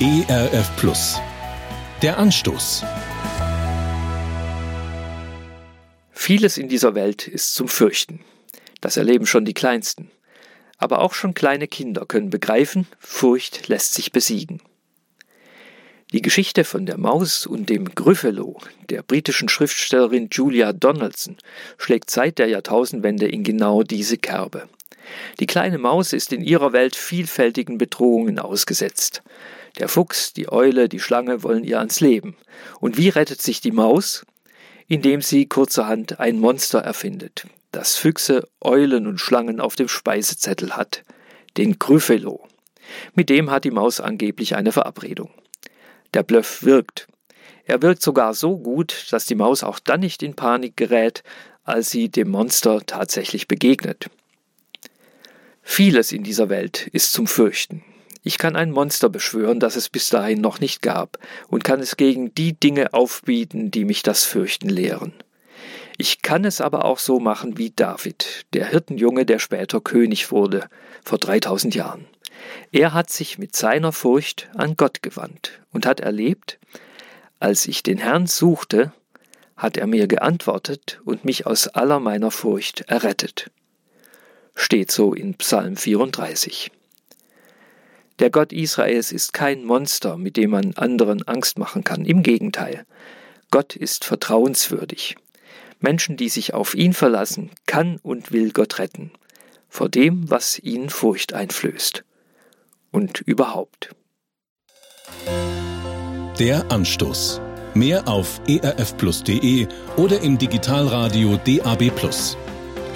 ERF Plus. Der Anstoß. Vieles in dieser Welt ist zum Fürchten. Das erleben schon die Kleinsten. Aber auch schon kleine Kinder können begreifen, Furcht lässt sich besiegen. Die Geschichte von der Maus und dem Gryffalo der britischen Schriftstellerin Julia Donaldson schlägt seit der Jahrtausendwende in genau diese Kerbe. Die kleine Maus ist in ihrer Welt vielfältigen Bedrohungen ausgesetzt. Der Fuchs, die Eule, die Schlange wollen ihr ans Leben. Und wie rettet sich die Maus? Indem sie kurzerhand ein Monster erfindet, das Füchse, Eulen und Schlangen auf dem Speisezettel hat, den Gryffalo. Mit dem hat die Maus angeblich eine Verabredung. Der Bluff wirkt. Er wirkt sogar so gut, dass die Maus auch dann nicht in Panik gerät, als sie dem Monster tatsächlich begegnet. Vieles in dieser Welt ist zum Fürchten. Ich kann ein Monster beschwören, das es bis dahin noch nicht gab, und kann es gegen die Dinge aufbieten, die mich das Fürchten lehren. Ich kann es aber auch so machen wie David, der Hirtenjunge, der später König wurde, vor 3000 Jahren. Er hat sich mit seiner Furcht an Gott gewandt und hat erlebt, als ich den Herrn suchte, hat er mir geantwortet und mich aus aller meiner Furcht errettet. Steht so in Psalm 34. Der Gott Israels ist kein Monster, mit dem man anderen Angst machen kann. Im Gegenteil. Gott ist vertrauenswürdig. Menschen, die sich auf ihn verlassen, kann und will Gott retten. Vor dem, was ihnen Furcht einflößt und überhaupt. Der Anstoß. Mehr auf erfplus.de oder im Digitalradio DAB+.